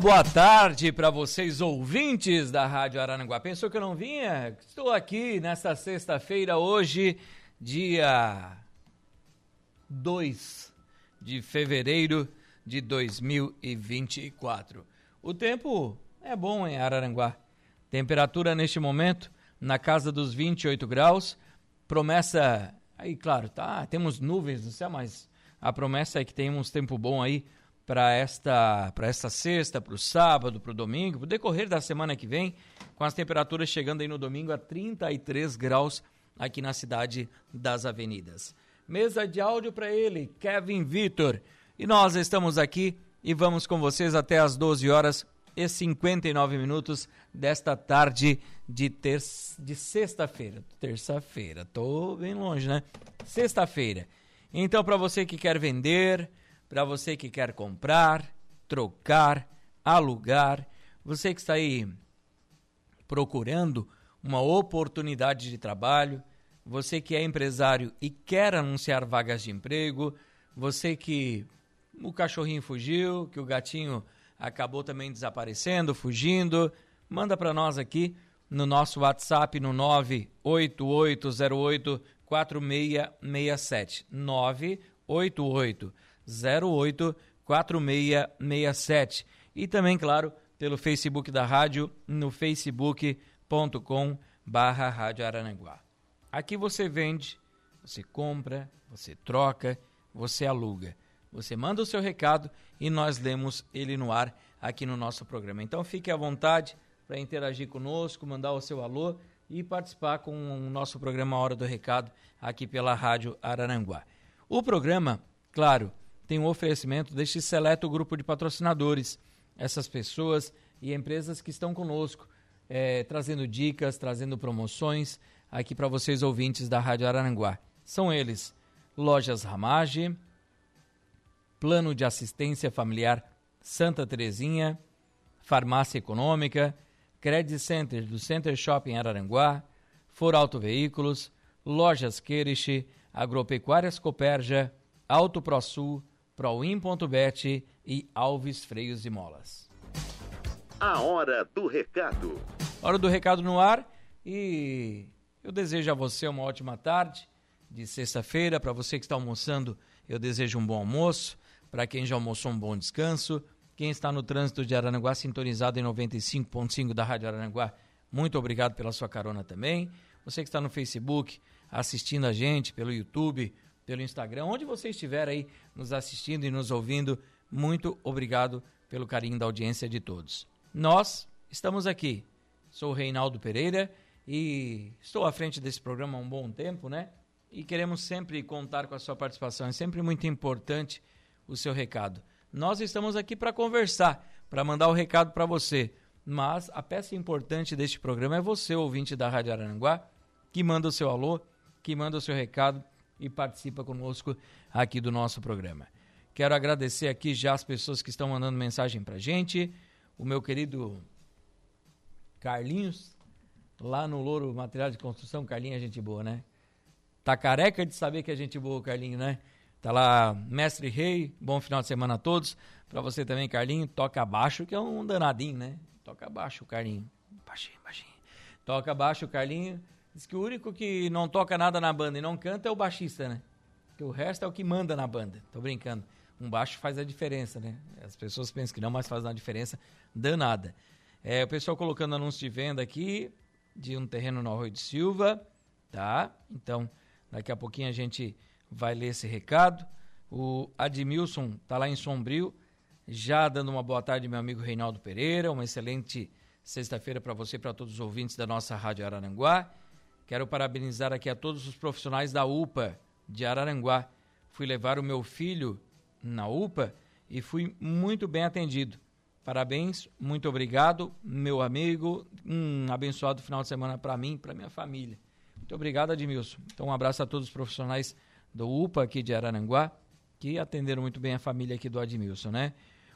Boa tarde para vocês ouvintes da Rádio Araranguá. Pensou que eu não vinha? Estou aqui nesta sexta-feira, hoje, dia 2 de fevereiro de 2024. O tempo é bom em Araranguá. Temperatura neste momento na casa dos 28 graus. Promessa, aí claro, tá, temos nuvens no céu, mas a promessa é que tenhamos tempo bom aí para esta, para esta sexta, para o sábado, para o domingo, para o decorrer da semana que vem, com as temperaturas chegando aí no domingo a 33 graus aqui na cidade das avenidas. Mesa de áudio para ele, Kevin Vitor. E nós estamos aqui e vamos com vocês até as 12 horas e 59 minutos desta tarde de, ter... de sexta-feira. Terça-feira, tô bem longe, né? Sexta-feira. Então, para você que quer vender, para você que quer comprar, trocar, alugar, você que está aí procurando uma oportunidade de trabalho, você que é empresário e quer anunciar vagas de emprego, você que o cachorrinho fugiu, que o gatinho acabou também desaparecendo, fugindo, manda para nós aqui no nosso WhatsApp no 98808 4667 988 084667. E também, claro, pelo Facebook da rádio, no facebook.com barra Rádio Arananguá. Aqui você vende, você compra, você troca, você aluga. Você manda o seu recado e nós lemos ele no ar aqui no nosso programa. Então fique à vontade para interagir conosco, mandar o seu alô e participar com o nosso programa Hora do Recado aqui pela Rádio Araranguá. O programa, claro, tem um oferecimento deste seleto grupo de patrocinadores, essas pessoas e empresas que estão conosco, é, trazendo dicas, trazendo promoções aqui para vocês ouvintes da Rádio Araranguá. São eles: Lojas Ramage, Plano de Assistência Familiar Santa Terezinha, Farmácia Econômica, Credit Center do Center Shopping Araranguá, For Auto Veículos, Lojas Queriche, Agropecuárias Coperja, Auto ProSul, Proin.bet e Alves Freios e Molas. A hora do recado. Hora do recado no ar e eu desejo a você uma ótima tarde de sexta-feira. Para você que está almoçando, eu desejo um bom almoço. Para quem já almoçou, um bom descanso. Quem está no trânsito de Aranaguá, sintonizado em 95.5 da Rádio Aranaguá, muito obrigado pela sua carona também. Você que está no Facebook, assistindo a gente pelo YouTube, pelo Instagram, onde você estiver aí nos assistindo e nos ouvindo, muito obrigado pelo carinho da audiência de todos. Nós estamos aqui. Sou o Reinaldo Pereira e estou à frente desse programa há um bom tempo, né? E queremos sempre contar com a sua participação. É sempre muito importante o seu recado. Nós estamos aqui para conversar, para mandar o recado para você. Mas a peça importante deste programa é você, ouvinte da Rádio Aranguá, que manda o seu alô, que manda o seu recado e participa conosco aqui do nosso programa. Quero agradecer aqui já as pessoas que estão mandando mensagem pra gente. O meu querido Carlinhos, lá no Louro Material de Construção. Carlinhos é gente boa, né? Tá careca de saber que é gente boa, Carlinho, né? Tá lá, Mestre Rei, bom final de semana a todos. Pra você também, Carlinho, toca baixo, que é um danadinho, né? Toca baixo, Carlinho. Baixinho, baixinho. Toca baixo, Carlinho. Diz que o único que não toca nada na banda e não canta é o baixista, né? Porque o resto é o que manda na banda. Tô brincando. Um baixo faz a diferença, né? As pessoas pensam que não, mas faz uma diferença danada. É, o pessoal colocando anúncio de venda aqui de um terreno no Arroio de Silva, tá? Então, daqui a pouquinho a gente vai ler esse recado. O Admilson está lá em Sombrio, já dando uma boa tarde, meu amigo Reinaldo Pereira. Uma excelente sexta-feira para você para todos os ouvintes da nossa Rádio Araranguá. Quero parabenizar aqui a todos os profissionais da UPA de Araranguá. Fui levar o meu filho na UPA e fui muito bem atendido. Parabéns, muito obrigado, meu amigo. Um abençoado final de semana para mim para minha família. Muito obrigado, Admilson. Então, um abraço a todos os profissionais do UPA aqui de Araranguá, que atenderam muito bem a família aqui do Admilson, né?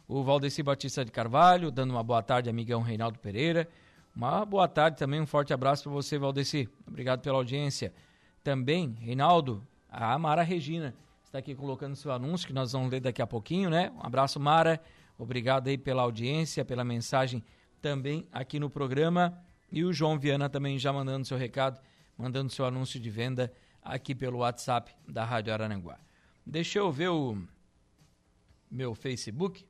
O Valdeci Batista de Carvalho, dando uma boa tarde, amigão Reinaldo Pereira. Uma boa tarde também, um forte abraço para você, Valdeci. Obrigado pela audiência. Também, Reinaldo, a Mara Regina está aqui colocando seu anúncio, que nós vamos ler daqui a pouquinho, né? Um abraço, Mara. Obrigado aí pela audiência, pela mensagem também aqui no programa. E o João Viana também já mandando seu recado, mandando seu anúncio de venda aqui pelo WhatsApp da Rádio Arananguá. Deixa eu ver o meu Facebook.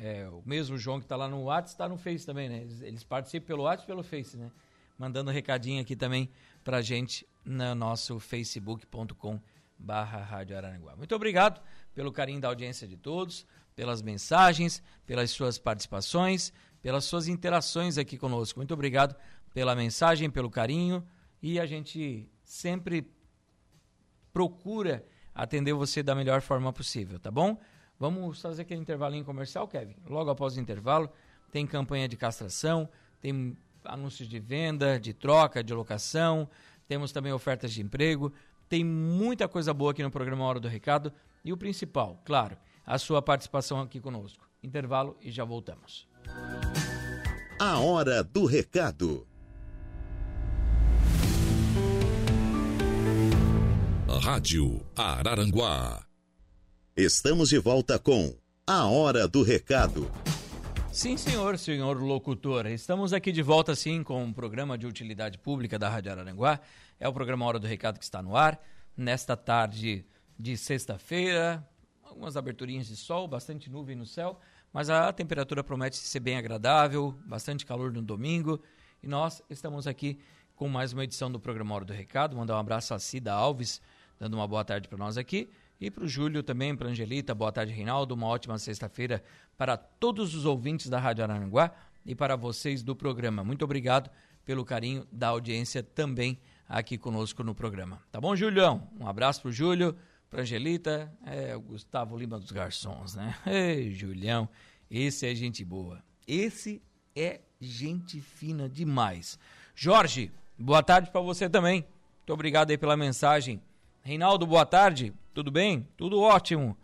É, o mesmo João que está lá no WhatsApp está no Face também, né? Eles, eles participam pelo WhatsApp e pelo Face, né? Mandando um recadinho aqui também pra gente no nosso facebook.com barra Rádio Aranguá. Muito obrigado pelo carinho da audiência de todos pelas mensagens, pelas suas participações, pelas suas interações aqui conosco. Muito obrigado pela mensagem, pelo carinho e a gente sempre procura atender você da melhor forma possível, tá bom? Vamos fazer aquele intervalinho comercial, Kevin. Logo após o intervalo, tem campanha de castração, tem anúncios de venda, de troca, de locação, temos também ofertas de emprego, tem muita coisa boa aqui no programa Hora do Recado e o principal, claro, a sua participação aqui conosco. Intervalo e já voltamos. A hora do recado. Rádio Araranguá. Estamos de volta com A Hora do Recado. Sim, senhor, senhor locutor. Estamos aqui de volta, sim, com um programa de utilidade pública da Rádio Araranguá. É o programa Hora do Recado que está no ar. Nesta tarde de sexta-feira, algumas aberturinhas de sol, bastante nuvem no céu, mas a temperatura promete ser bem agradável, bastante calor no domingo. E nós estamos aqui com mais uma edição do programa Hora do Recado. Mandar um abraço a Cida Alves, dando uma boa tarde para nós aqui. E para o Júlio também, para Angelita, boa tarde, Reinaldo. Uma ótima sexta-feira para todos os ouvintes da Rádio Araranguá e para vocês do programa. Muito obrigado pelo carinho da audiência também aqui conosco no programa. Tá bom, Julião? Um abraço para o Júlio para Angelita, é o Gustavo Lima dos Garçons, né? Ei, Julião, esse é gente boa. Esse é gente fina demais. Jorge, boa tarde para você também. Muito obrigado aí pela mensagem. Reinaldo, boa tarde. Tudo bem? Tudo ótimo.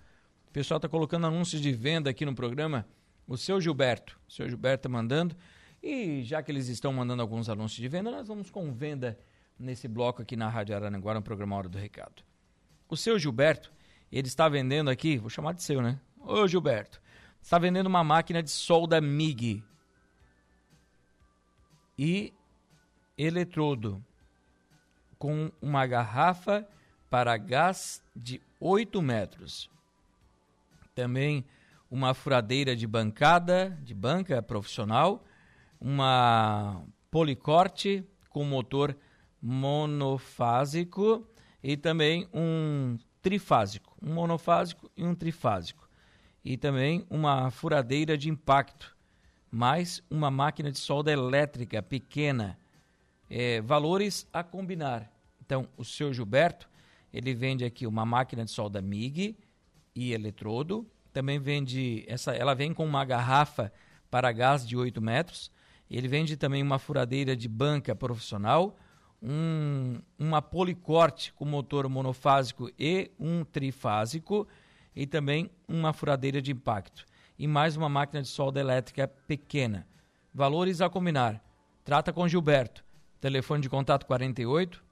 O pessoal está colocando anúncios de venda aqui no programa. O seu Gilberto. O seu Gilberto tá mandando. E já que eles estão mandando alguns anúncios de venda, nós vamos com venda nesse bloco aqui na Rádio Aranaguá, no programa Hora do Recado. O seu Gilberto, ele está vendendo aqui, vou chamar de seu, né? Ô Gilberto, está vendendo uma máquina de solda MIG e eletrodo com uma garrafa para gás de 8 metros. Também uma furadeira de bancada, de banca profissional, uma policorte com motor monofásico e também um trifásico, um monofásico e um trifásico. E também uma furadeira de impacto, mais uma máquina de solda elétrica pequena. É, valores a combinar. Então, o seu Gilberto, ele vende aqui uma máquina de solda MIG e eletrodo. Também vende, essa, ela vem com uma garrafa para gás de 8 metros. Ele vende também uma furadeira de banca profissional, um, uma policorte com motor monofásico e um trifásico e também uma furadeira de impacto e mais uma máquina de solda elétrica pequena. Valores a combinar. Trata com Gilberto. Telefone de contato 48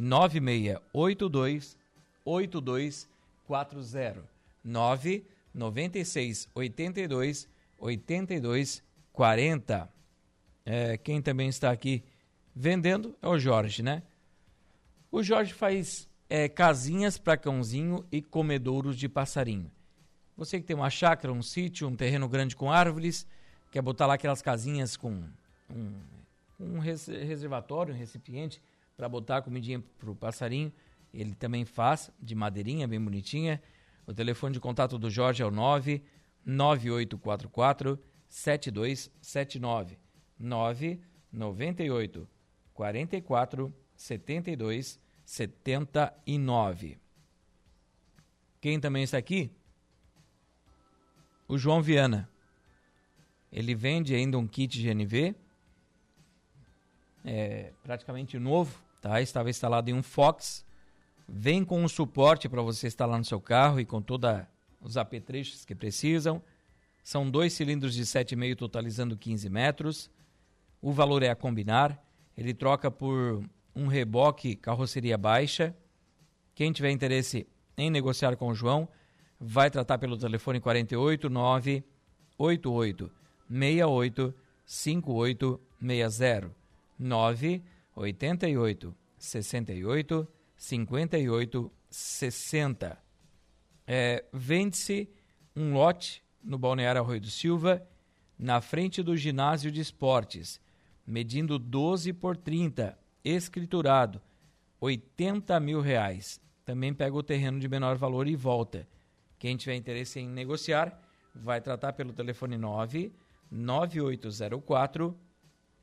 99682 8240 9 96 82 82 40. É, quem também está aqui vendendo é o Jorge, né? O Jorge faz é, casinhas para cãozinho e comedouros de passarinho. Você que tem uma chácara, um sítio, um terreno grande com árvores, quer botar lá aquelas casinhas com um, um reservatório, um recipiente para botar comidinha para o passarinho, ele também faz de madeirinha, bem bonitinha. O telefone de contato do Jorge é o 9 9844 7279 998 44 72 79. Quem também está aqui? O João Viana. Ele vende ainda um kit GNV, é, praticamente novo, tá? Estava instalado em um Fox. Vem com um suporte para você instalar no seu carro e com todos os apetrechos que precisam. São dois cilindros de 7,5 totalizando 15 metros. O valor é a combinar. Ele troca por um reboque carroceria baixa. Quem tiver interesse em negociar com o João, vai tratar pelo telefone 48 988 68 5860 988 68 58 60. É, Vende-se um lote no Balneário Arroio do Silva, na frente do ginásio de esportes, medindo 12 por 30, escriturado, 80 mil reais. Também pega o terreno de menor valor e volta. Quem tiver interesse em negociar, vai tratar pelo telefone 9 9804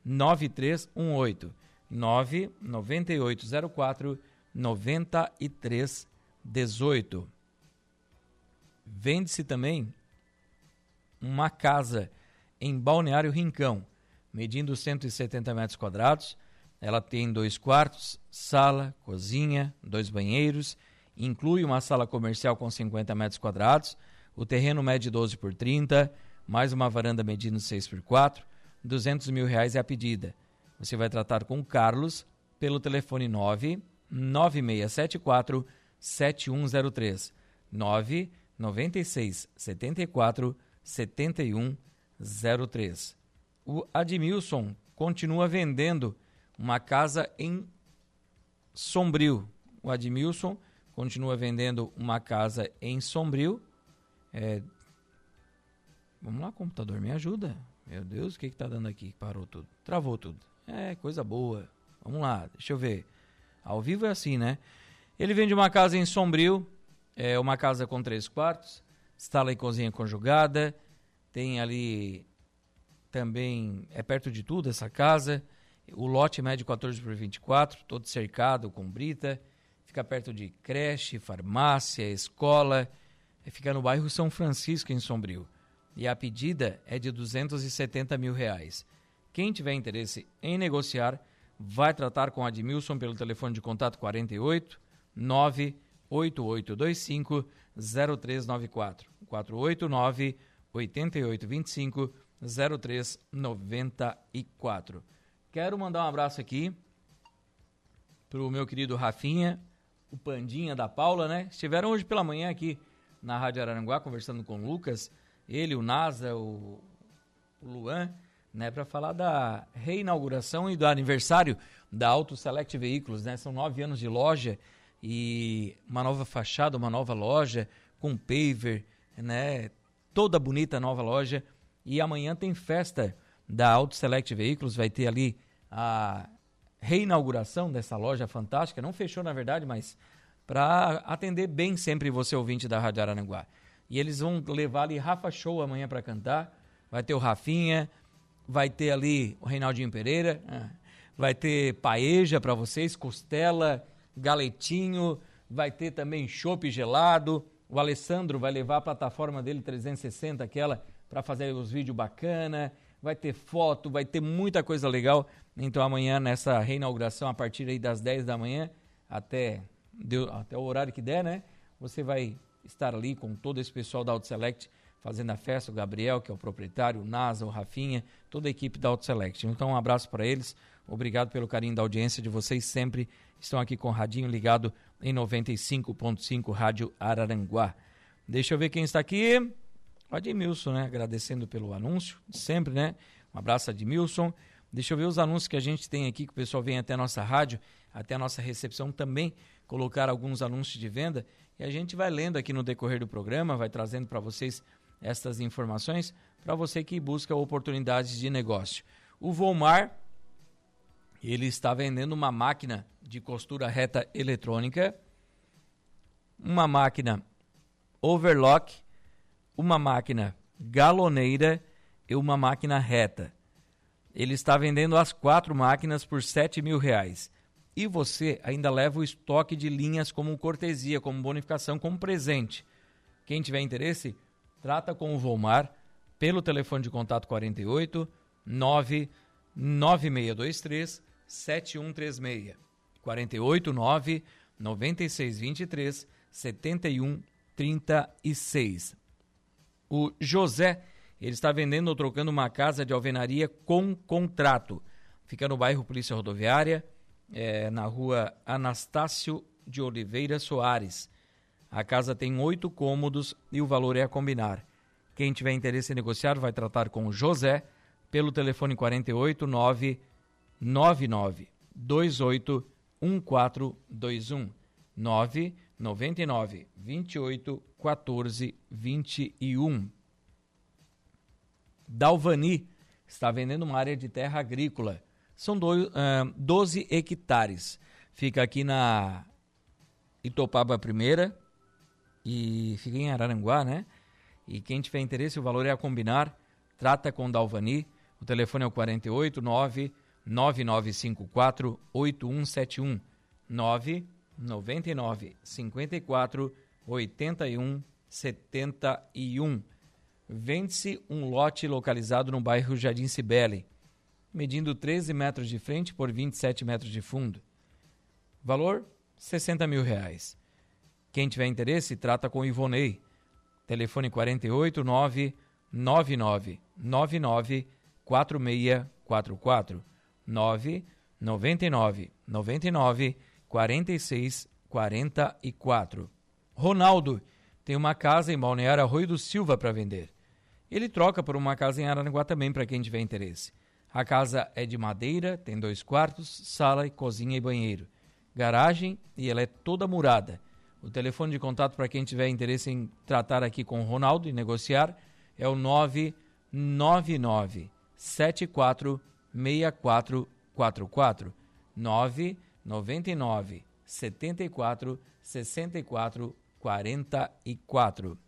9318 99804 9318. Vende-se também uma casa em Balneário Rincão, medindo 170 metros quadrados. Ela tem dois quartos, sala, cozinha, dois banheiros, inclui uma sala comercial com 50 metros quadrados. O terreno mede 12 por 30, mais uma varanda medindo 6 por 4. 200 mil reais é a pedida. Você vai tratar com o Carlos pelo telefone 9 9674 7103 9 96 74 7103. O Admilson continua vendendo uma casa em Sombrio. O Admilson continua vendendo uma casa em Sombrio. É... Vamos lá, computador, me ajuda. Meu Deus, o que está dando aqui? Parou tudo. Travou tudo. É, coisa boa. Vamos lá, deixa eu ver. Ao vivo é assim, né? Ele vende uma casa em Sombrio, é uma casa com três quartos, sala e cozinha conjugada, tem ali também, é perto de tudo essa casa, o lote mede 14 por 24, todo cercado com brita, fica perto de creche, farmácia, escola, fica no bairro São Francisco, em Sombrio. E a pedida é de 270 mil reais. Quem tiver interesse em negociar, vai tratar com Admilson pelo telefone de contato 48 98825 0394 489 8825 0394. Quero mandar um abraço aqui pro meu querido Rafinha, o Pandinha da Paula, né? Estiveram hoje pela manhã aqui na Rádio Araranguá conversando com o Lucas, ele, o Nasa, o, o Luan, né, para falar da reinauguração e do aniversário da Auto Select Veículos, né? São nove anos de loja e uma nova fachada, uma nova loja com paver, né? Toda bonita nova loja. E amanhã tem festa da Auto Select Veículos, vai ter ali a reinauguração dessa loja fantástica. Não fechou, na verdade, mas para atender bem sempre você ouvinte da Rádio Arananguá. E eles vão levar ali Rafa Show amanhã para cantar. Vai ter o Rafinha, vai ter ali o Reinaldinho Pereira, ah, vai ter paeja para vocês, costela, galetinho, vai ter também chopp gelado. O Alessandro vai levar a plataforma dele 360, aquela para fazer os vídeos bacana. Vai ter foto, vai ter muita coisa legal. Então amanhã nessa reinauguração a partir aí das 10 da manhã até até o horário que der, né? Você vai estar ali com todo esse pessoal da Auto Select fazendo a festa, o Gabriel, que é o proprietário, o NASA, o Rafinha, toda a equipe da Auto Select. Então, um abraço para eles. Obrigado pelo carinho da audiência de vocês. Sempre estão aqui com o radinho ligado em 95.5 Rádio Araranguá. Deixa eu ver quem está aqui. O Admilson, né? Agradecendo pelo anúncio, sempre, né? Um abraço, Admilson. Deixa eu ver os anúncios que a gente tem aqui, que o pessoal vem até a nossa rádio, até a nossa recepção também, colocar alguns anúncios de venda. E a gente vai lendo aqui no decorrer do programa, vai trazendo para vocês estas informações para você que busca oportunidades de negócio. O Volmar, ele está vendendo uma máquina de costura reta eletrônica uma máquina overlock, uma máquina galoneira e uma máquina reta. Ele está vendendo as quatro máquinas por sete mil reais. E você ainda leva o estoque de linhas como cortesia, como bonificação, como presente. Quem tiver interesse, trata com o Volmar pelo telefone de contato 48 99623 7136. 48 9 9623 7136. O José, ele está vendendo ou trocando uma casa de alvenaria com contrato. Fica no bairro Polícia Rodoviária, é, na rua Anastácio de Oliveira Soares. A casa tem oito cômodos e o valor é a combinar. Quem tiver interesse em negociar vai tratar com o José pelo telefone 48 999 28 1421 999 28 14 21. Dalvani está vendendo uma área de terra agrícola. São do, uh, 12 hectares. Fica aqui na Itopaba Primeira e fica em Araranguá, né? E quem tiver interesse, o valor é a combinar. Trata com Dalvani. O telefone é o 48 9 9954 8171 999 54 81 71. Vende-se um lote localizado no bairro Jardim Cibele, medindo 13 metros de frente por 27 metros de fundo. Valor: 60 mil reais. Quem tiver interesse, trata com Ivonei. Telefone 48 9 99 99 4644 9 99 99 46 44. Ronaldo tem uma casa em Balneário Arroio do Silva para vender. Ele troca por uma casa em Araranguá também para quem tiver interesse. A casa é de madeira, tem dois quartos, sala, cozinha e banheiro. Garagem e ela é toda murada. O telefone de contato para quem tiver interesse em tratar aqui com o Ronaldo e negociar é o 999 74 6444 999 74 64 44.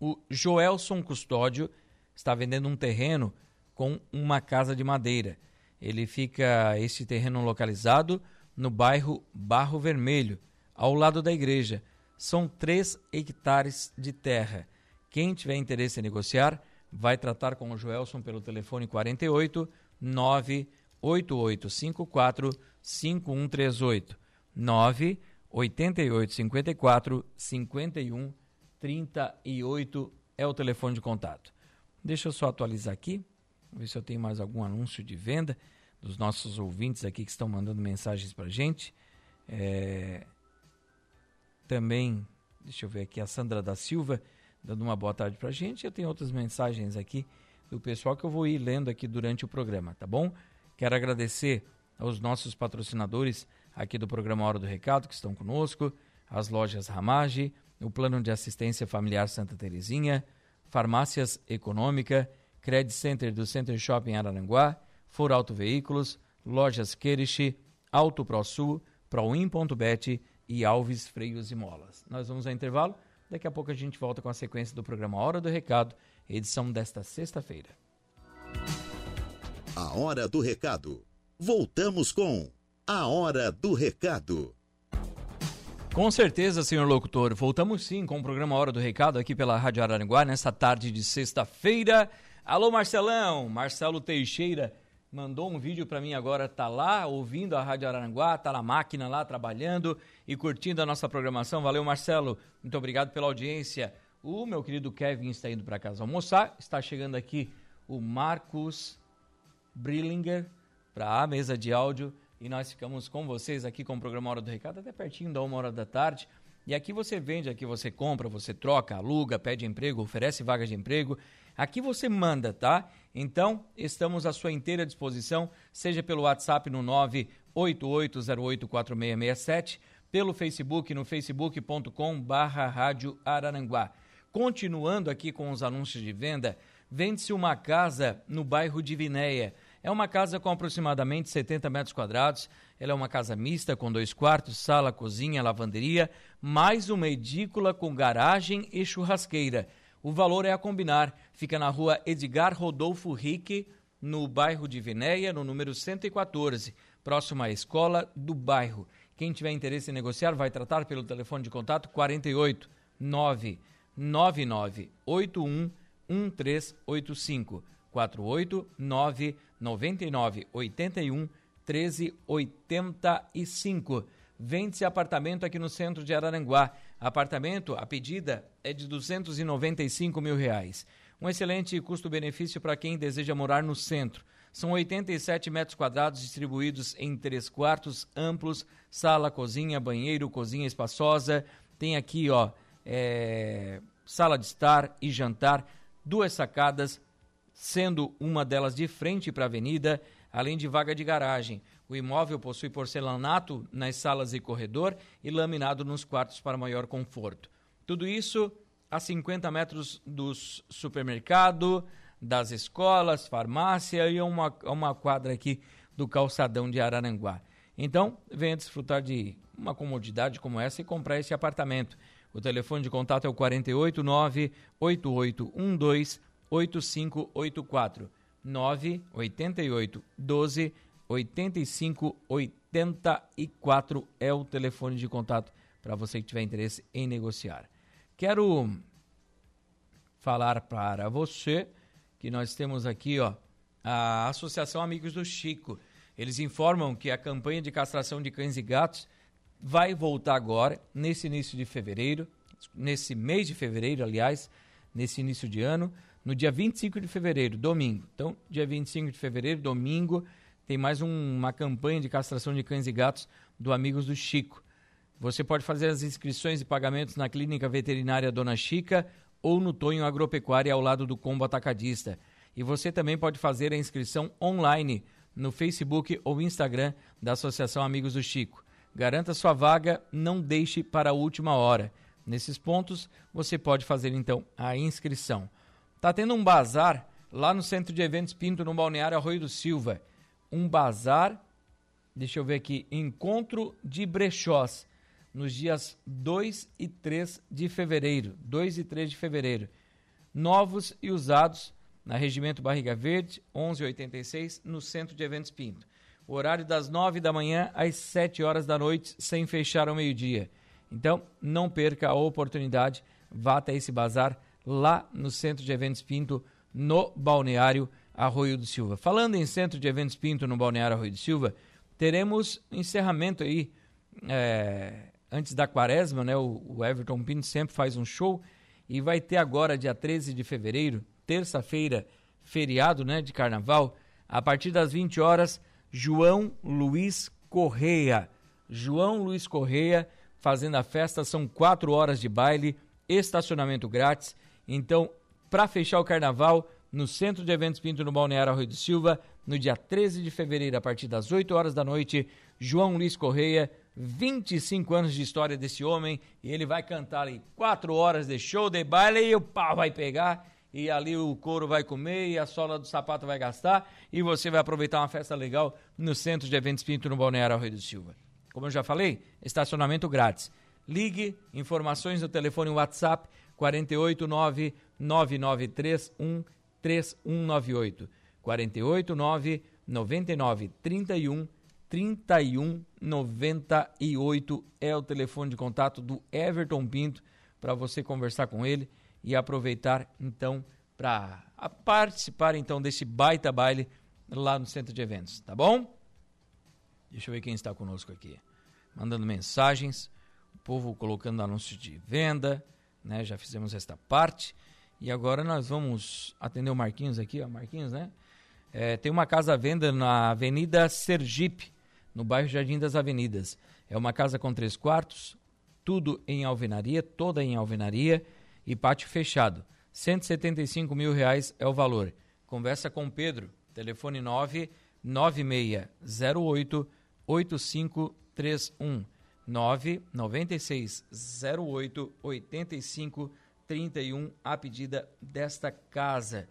O Joelson Custódio está vendendo um terreno com uma casa de madeira. Ele fica esse terreno localizado no bairro Barro Vermelho, ao lado da igreja. São 3 hectares de terra. Quem tiver interesse em negociar, vai tratar com o Joelson pelo telefone 48 98854 5138 98854 5138 é o telefone de contato. Deixa eu só atualizar aqui, ver se eu tenho mais algum anúncio de venda dos nossos ouvintes aqui que estão mandando mensagens para gente. É... Também, deixa eu ver aqui, a Sandra da Silva dando uma boa tarde para a gente. Eu tenho outras mensagens aqui do pessoal que eu vou ir lendo aqui durante o programa, tá bom? Quero agradecer aos nossos patrocinadores aqui do programa Hora do Recado que estão conosco, as lojas Ramage, o Plano de Assistência Familiar Santa Terezinha, Farmácias Econômica, Credit Center do Center Shopping Araranguá, For Auto Veículos, Lojas Queriche, Auto ProSul, Proin.bet e Alves Freios e Molas. Nós vamos ao intervalo. Daqui a pouco a gente volta com a sequência do programa Hora do Recado, edição desta sexta-feira. A Hora do Recado. Voltamos com A Hora do Recado. Com certeza, senhor locutor. Voltamos sim com o programa Hora do Recado aqui pela Rádio Araranguá, nesta tarde de sexta-feira. Alô, Marcelão! Marcelo Teixeira mandou um vídeo para mim agora, tá lá ouvindo a Rádio Aranguá, tá na máquina lá trabalhando e curtindo a nossa programação. Valeu, Marcelo. Muito obrigado pela audiência. O meu querido Kevin está indo para casa almoçar. Está chegando aqui o Marcos Brillinger para a mesa de áudio e nós ficamos com vocês aqui com o programa Hora do Recado até pertinho da uma hora da tarde. E aqui você vende, aqui você compra, você troca, aluga, pede emprego, oferece vagas de emprego. Aqui você manda, tá? Então, estamos à sua inteira disposição, seja pelo WhatsApp no 988084667, pelo Facebook no facebook.com barra Rádio Araranguá. Continuando aqui com os anúncios de venda, vende-se uma casa no bairro de Vinéia. É uma casa com aproximadamente 70 metros quadrados. Ela é uma casa mista com dois quartos, sala, cozinha, lavanderia, mais uma edícula com garagem e churrasqueira. O valor é a combinar. Fica na rua Edgar Rodolfo Rique, no bairro de Vinéia, no número 114, próximo à escola do bairro. Quem tiver interesse em negociar vai tratar pelo telefone de contato 48 999 81 1385 48 999 81 1385. Vende-se apartamento aqui no centro de Araranguá. Apartamento, a pedida é de 295 mil reais. Um excelente custo-benefício para quem deseja morar no centro. São 87 metros quadrados distribuídos em três quartos amplos, sala, cozinha, banheiro, cozinha espaçosa. Tem aqui, ó, é, sala de estar e jantar, duas sacadas, sendo uma delas de frente para a avenida, além de vaga de garagem. O imóvel possui porcelanato nas salas e corredor e laminado nos quartos para maior conforto. Tudo isso a 50 metros do supermercado, das escolas, farmácia e uma, uma quadra aqui do calçadão de Araranguá. Então, venha desfrutar de uma comodidade como essa e comprar esse apartamento. O telefone de contato é o 489 8812 8584 988 12 85 84 é o telefone de contato para você que tiver interesse em negociar. Quero falar para você que nós temos aqui, ó, a Associação Amigos do Chico. Eles informam que a campanha de castração de cães e gatos vai voltar agora, nesse início de fevereiro, nesse mês de fevereiro, aliás, nesse início de ano, no dia 25 de fevereiro, domingo. Então, dia 25 de fevereiro, domingo, tem mais um, uma campanha de castração de cães e gatos do Amigos do Chico. Você pode fazer as inscrições e pagamentos na Clínica Veterinária Dona Chica ou no Tonho Agropecuária ao lado do Combo Atacadista. E você também pode fazer a inscrição online no Facebook ou Instagram da Associação Amigos do Chico. Garanta sua vaga, não deixe para a última hora. Nesses pontos, você pode fazer então a inscrição. Tá tendo um bazar lá no Centro de Eventos Pinto, no Balneário Arroio do Silva. Um bazar, deixa eu ver aqui, encontro de brechós, nos dias 2 e 3 de fevereiro. 2 e 3 de fevereiro. Novos e usados na Regimento Barriga Verde, 1186, no Centro de Eventos Pinto. O horário das 9 da manhã às 7 horas da noite, sem fechar ao meio-dia. Então, não perca a oportunidade, vá até esse bazar lá no Centro de Eventos Pinto, no Balneário Arroio do Silva. Falando em Centro de Eventos Pinto, no Balneário Arroio do Silva, teremos encerramento aí, é, antes da quaresma, né? O, o Everton Pinto sempre faz um show e vai ter agora, dia 13 de fevereiro, terça-feira, feriado, né, de carnaval, a partir das 20 horas, João Luiz Correia. João Luiz Correia fazendo a festa, são quatro horas de baile, estacionamento grátis então, para fechar o carnaval, no Centro de Eventos Pinto, no Balneário Arroio do Silva, no dia 13 de fevereiro, a partir das 8 horas da noite, João Luiz Correia, 25 anos de história desse homem, e ele vai cantar ali 4 horas de show de baile e o pau vai pegar, e ali o couro vai comer e a sola do sapato vai gastar, e você vai aproveitar uma festa legal no Centro de Eventos Pinto, no Balneário Arroio do Silva. Como eu já falei, estacionamento grátis. Ligue, informações no telefone WhatsApp 489 9931 3198. 489 99 31 31 98 é o telefone de contato do Everton Pinto para você conversar com ele e aproveitar então para participar então desse baita baile lá no centro de eventos, tá bom? Deixa eu ver quem está conosco aqui. Mandando mensagens, o povo colocando anúncios de venda, né? Já fizemos esta parte. E agora nós vamos atender o Marquinhos aqui, ó, Marquinhos, né? É, tem uma casa à venda na Avenida Sergipe, no bairro Jardim das Avenidas. É uma casa com três quartos, tudo em alvenaria, toda em alvenaria e pátio fechado. 175 mil reais é o valor. Conversa com Pedro, telefone 99608 8531. 996 08 85 31 a pedida desta casa.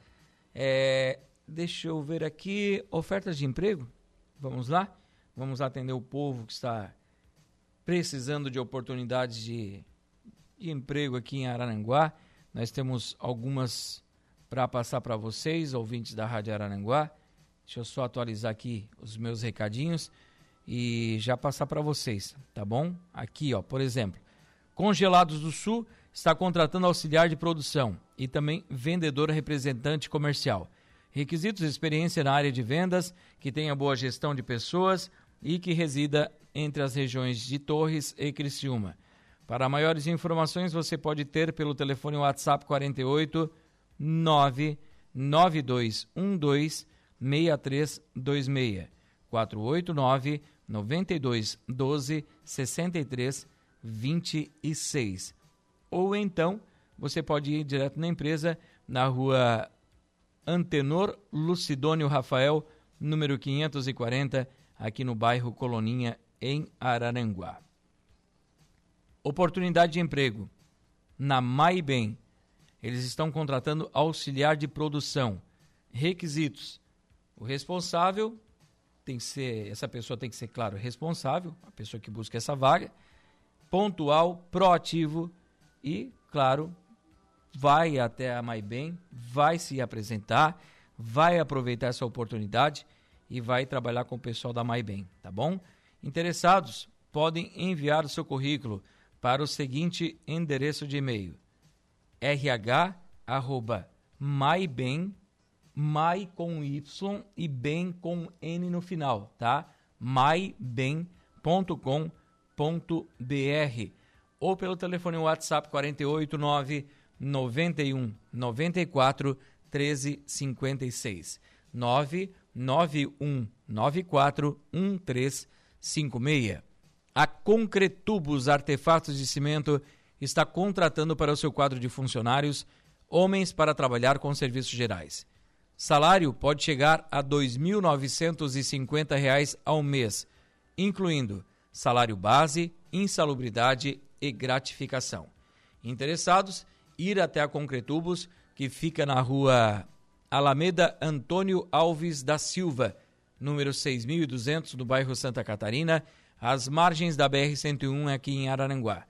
É, deixa eu ver aqui, ofertas de emprego. Vamos lá? Vamos atender o povo que está precisando de oportunidades de, de emprego aqui em Araranguá. Nós temos algumas para passar para vocês, ouvintes da Rádio Araranguá. Deixa eu só atualizar aqui os meus recadinhos e já passar para vocês, tá bom? Aqui, ó, por exemplo, Congelados do Sul está contratando auxiliar de produção e também vendedor representante comercial. Requisitos: experiência na área de vendas, que tenha boa gestão de pessoas e que resida entre as regiões de Torres e Criciúma. Para maiores informações, você pode ter pelo telefone WhatsApp 48 99212 6326 489 9212 63 26. Ou então, você pode ir direto na empresa, na rua Antenor Lucidônio Rafael, número 540, aqui no bairro Coloninha, em Araranguá. Oportunidade de emprego. Na MaiBem, eles estão contratando auxiliar de produção. Requisitos: o responsável tem que ser, essa pessoa tem que ser, claro, responsável, a pessoa que busca essa vaga, pontual, proativo e, claro, vai até a MyBem, vai se apresentar, vai aproveitar essa oportunidade e vai trabalhar com o pessoal da MyBem, tá bom? Interessados podem enviar o seu currículo para o seguinte endereço de e-mail: rh@mybem my com y e bem com n no final, tá? mybem.com.br ou pelo telefone WhatsApp 489 91 94 13 56 991 94 1356. A Concretubos Artefatos de Cimento está contratando para o seu quadro de funcionários homens para trabalhar com serviços gerais. Salário pode chegar a R$ 2.950 ao mês, incluindo salário base, insalubridade e gratificação. Interessados, ir até a Concretubos, que fica na rua Alameda Antônio Alves da Silva, número 6200, no bairro Santa Catarina, às margens da BR-101 aqui em Araranguá.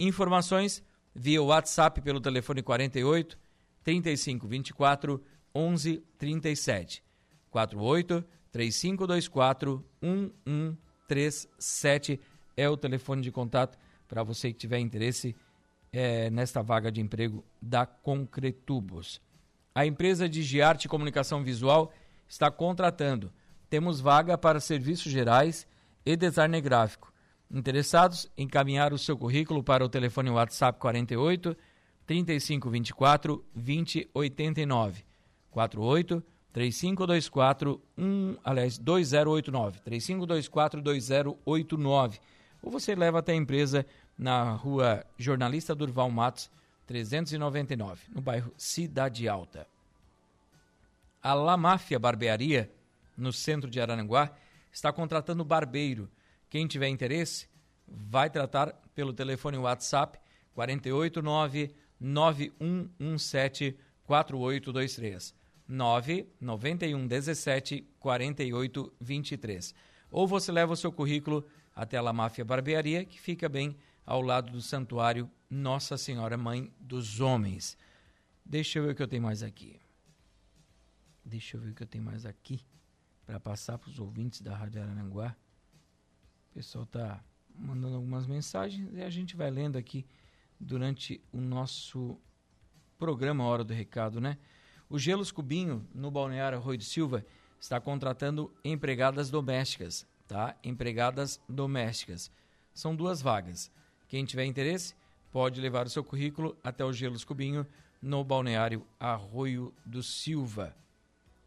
Informações via WhatsApp pelo telefone 48 3524 1137 48 3524 1137 é o telefone de contato para você que tiver interesse é, nesta vaga de emprego da Concretubos. A empresa de Giarte Comunicação Visual está contratando. Temos vaga para serviços gerais e design gráfico. Interessados, encaminhar o seu currículo para o telefone WhatsApp 48 3524 2089 48 3524 1, aliás, 2089 3524 2089 ou você leva até a empresa na rua Jornalista Durval Matos 399, no bairro Cidade Alta. A La Máfia Barbearia, no centro de Araranguá, está contratando barbeiro. Quem tiver interesse, vai tratar pelo telefone WhatsApp 489 9117 4823 991 17 48 23. Ou você leva o seu currículo até La Máfia Barbearia, que fica bem ao lado do Santuário Nossa Senhora Mãe dos Homens. Deixa eu ver o que eu tenho mais aqui. Deixa eu ver o que eu tenho mais aqui para passar para os ouvintes da Rádio Arananguá. O pessoal está mandando algumas mensagens e a gente vai lendo aqui durante o nosso programa Hora do Recado, né? O Gelos Cubinho, no Balneário Rui de Silva, está contratando empregadas domésticas, tá? Empregadas domésticas. São duas vagas. Quem tiver interesse, pode levar o seu currículo até o Gelos Cubinho, no Balneário Arroio do Silva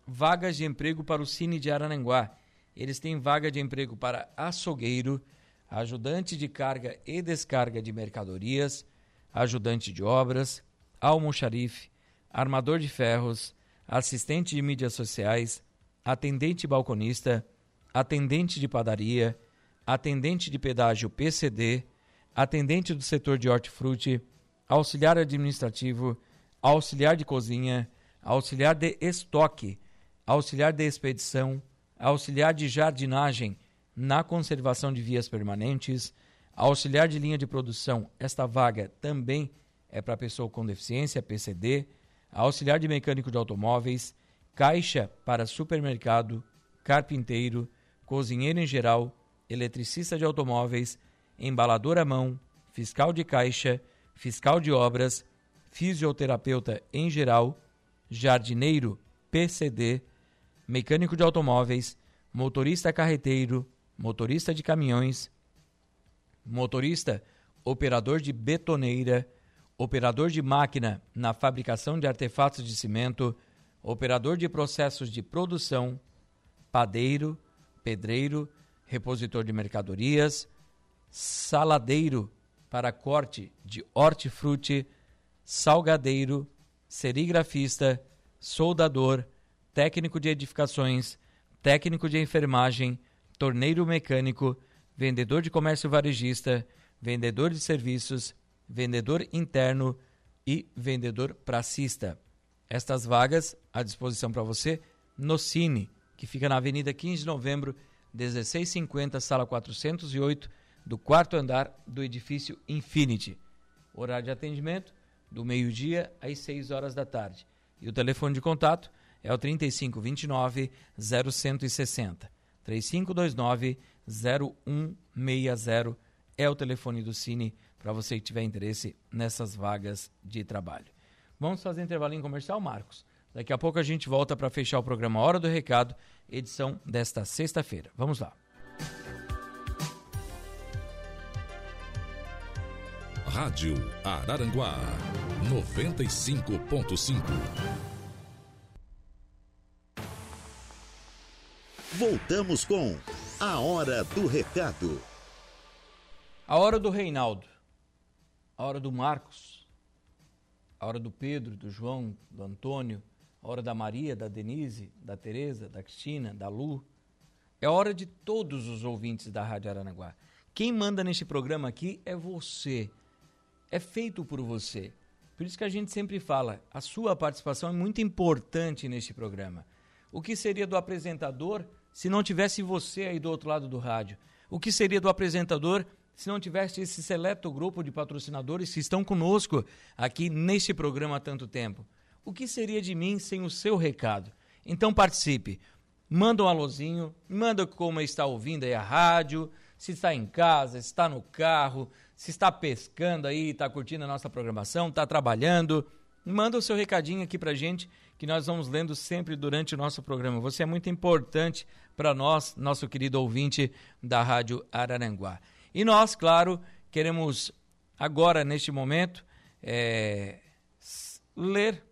vagas de emprego para o Cine de Arananguá. Eles têm vaga de emprego para açougueiro, ajudante de carga e descarga de mercadorias, ajudante de obras, almoxarife, armador de ferros, assistente de mídias sociais, atendente balconista, atendente de padaria, atendente de pedágio PCD, atendente do setor de hortifruti, auxiliar administrativo, auxiliar de cozinha, auxiliar de estoque, auxiliar de expedição, auxiliar de jardinagem na conservação de vias permanentes, auxiliar de linha de produção. Esta vaga também é para pessoa com deficiência, PCD, auxiliar de mecânico de automóveis, caixa para supermercado, carpinteiro, cozinheiro em geral, eletricista de automóveis, embalador à mão, fiscal de caixa, fiscal de obras, fisioterapeuta em geral, jardineiro, PCD, mecânico de automóveis, motorista carreteiro, motorista de caminhões, motorista operador de betoneira, operador de máquina na fabricação de artefatos de cimento, operador de processos de produção, padeiro, pedreiro, repositor de mercadorias, saladeiro para corte de hortifruti, salgadeiro, serigrafista, soldador, técnico de edificações, técnico de enfermagem, torneiro mecânico, vendedor de comércio varejista, vendedor de serviços, vendedor interno e vendedor pracista. Estas vagas à disposição para você no Cine, que fica na Avenida 15 de Novembro, 1650, sala 408, do quarto andar do edifício Infinity. Horário de atendimento do meio-dia às 6 horas da tarde. E o telefone de contato é o 3529 0160. 3529 0160 é o telefone do Cine para você que tiver interesse nessas vagas de trabalho. Vamos fazer intervalinho comercial, Marcos. Daqui a pouco a gente volta para fechar o programa Hora do Recado, edição desta sexta-feira. Vamos lá. Rádio Araranguá 95.5. Voltamos com a Hora do Recado. A hora do Reinaldo, a hora do Marcos, a hora do Pedro, do João, do Antônio, hora da Maria, da Denise, da Tereza, da Cristina, da Lu. É hora de todos os ouvintes da Rádio Aranaguá. Quem manda neste programa aqui é você é feito por você. Por isso que a gente sempre fala, a sua participação é muito importante neste programa. O que seria do apresentador se não tivesse você aí do outro lado do rádio? O que seria do apresentador se não tivesse esse seleto grupo de patrocinadores que estão conosco aqui neste programa há tanto tempo? O que seria de mim sem o seu recado? Então participe. Manda um alôzinho, manda como está ouvindo aí a rádio, se está em casa, se está no carro, se está pescando aí, está curtindo a nossa programação, está trabalhando, manda o seu recadinho aqui para gente que nós vamos lendo sempre durante o nosso programa. Você é muito importante para nós, nosso querido ouvinte da Rádio Araranguá. E nós, claro, queremos agora, neste momento, é, ler,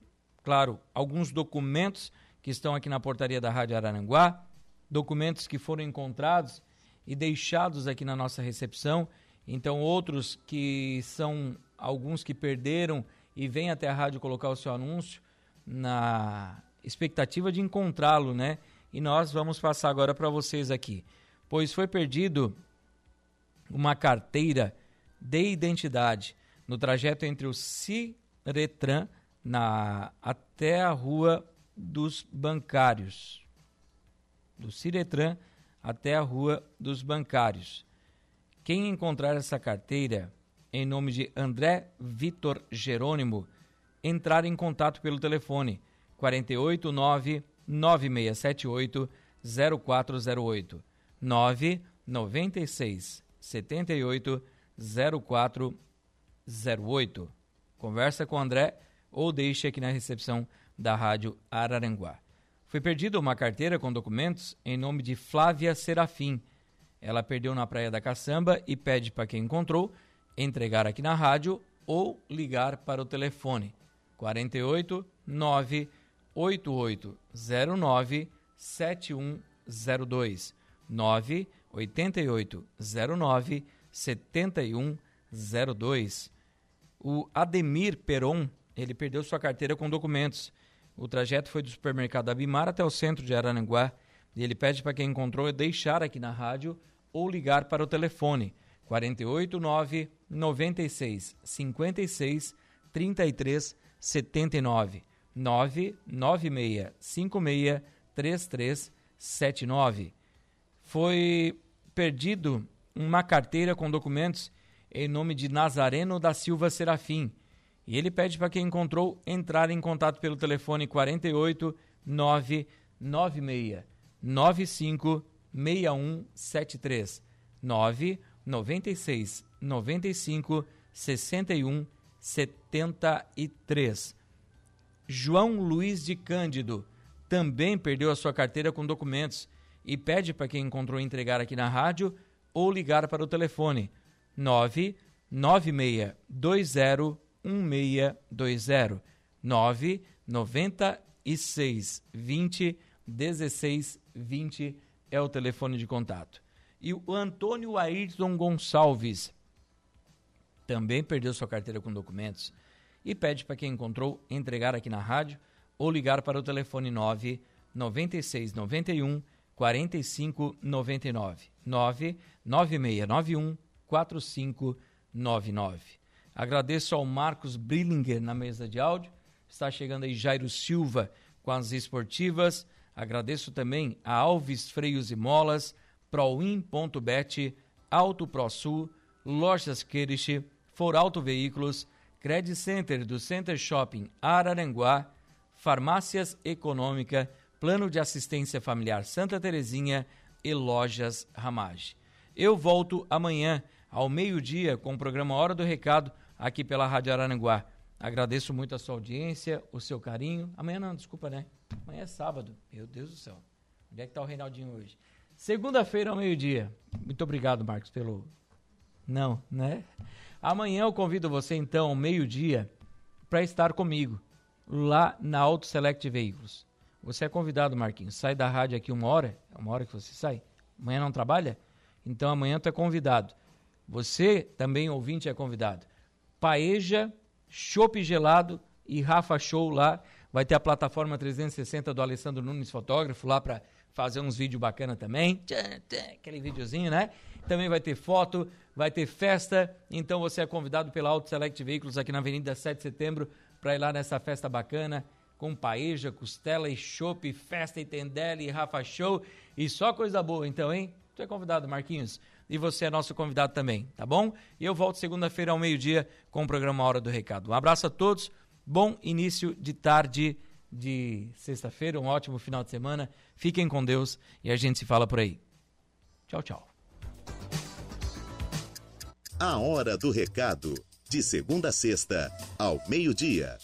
claro, alguns documentos que estão aqui na portaria da Rádio Araranguá, documentos que foram encontrados e deixados aqui na nossa recepção então, outros que são alguns que perderam e vêm até a rádio colocar o seu anúncio na expectativa de encontrá-lo, né? E nós vamos passar agora para vocês aqui. Pois foi perdido uma carteira de identidade no trajeto entre o Ciretran na até a Rua dos Bancários. Do Ciretran até a Rua dos Bancários. Quem encontrar essa carteira em nome de André Vitor Jerônimo, entrar em contato pelo telefone 489 9678 0408 996 78 0408. Conversa com André ou deixe aqui na recepção da Rádio Araranguá. Foi perdida uma carteira com documentos em nome de Flávia Serafim ela perdeu na Praia da Caçamba e pede para quem encontrou entregar aqui na rádio ou ligar para o telefone 48 98809 7102 98809 7102. O Ademir Peron, ele perdeu sua carteira com documentos. O trajeto foi do supermercado Abimar até o centro de Arananguá e ele pede para quem encontrou deixar aqui na rádio ou ligar para o telefone 489 96 56 33 79 996 56 3379. Foi perdido uma carteira com documentos em nome de Nazareno da Silva Serafim. E ele pede para quem encontrou entrar em contato pelo telefone 48 996 95 6173 9 96 95 61 73. João Luiz de Cândido também perdeu a sua carteira com documentos e pede para quem encontrou entregar aqui na rádio ou ligar para o telefone 99620 1620 996 20 16 20 é o telefone de contato. E o Antônio Ayrton Gonçalves também perdeu sua carteira com documentos e pede para quem encontrou entregar aqui na rádio ou ligar para o telefone 9 96 91 45 99 9 9691 4599. Agradeço ao Marcos Brillinger na mesa de áudio. Está chegando aí Jairo Silva com as esportivas. Agradeço também a Alves Freios e Molas, Proin.bet, Auto ProSul, Lojas Kerish, For Auto Veículos, Credit Center do Center Shopping Araranguá, Farmácias Econômica, Plano de Assistência Familiar Santa Terezinha e Lojas Ramage. Eu volto amanhã ao meio-dia com o programa Hora do Recado aqui pela Rádio Araranguá. Agradeço muito a sua audiência, o seu carinho. Amanhã não, desculpa, né? Amanhã é sábado. Meu Deus do céu. Onde é que tá o Reinaldinho hoje? Segunda-feira ao meio-dia. Muito obrigado, Marcos, pelo. Não, né? Amanhã eu convido você, então, ao meio-dia, para estar comigo, lá na Auto Select Veículos. Você é convidado, Marquinhos. Sai da rádio aqui uma hora, é uma hora que você sai. Amanhã não trabalha? Então amanhã tu é convidado. Você, também ouvinte, é convidado. Paeja, Chopp Gelado e Rafa Show lá. Vai ter a plataforma 360 do Alessandro Nunes, fotógrafo, lá para fazer uns vídeos bacana também. Aquele videozinho, né? Também vai ter foto, vai ter festa. Então você é convidado pela Auto Select Veículos aqui na Avenida 7 de Setembro para ir lá nessa festa bacana com paeja, costela e chopp, festa e tendele e Rafa Show e só coisa boa então, hein? Tu é convidado, Marquinhos, e você é nosso convidado também, tá bom? E eu volto segunda-feira ao meio-dia com o programa Hora do Recado. Um abraço a todos, bom início de tarde de sexta-feira, um ótimo final de semana. Fiquem com Deus e a gente se fala por aí. Tchau, tchau. A Hora do Recado, de segunda a sexta, ao meio-dia.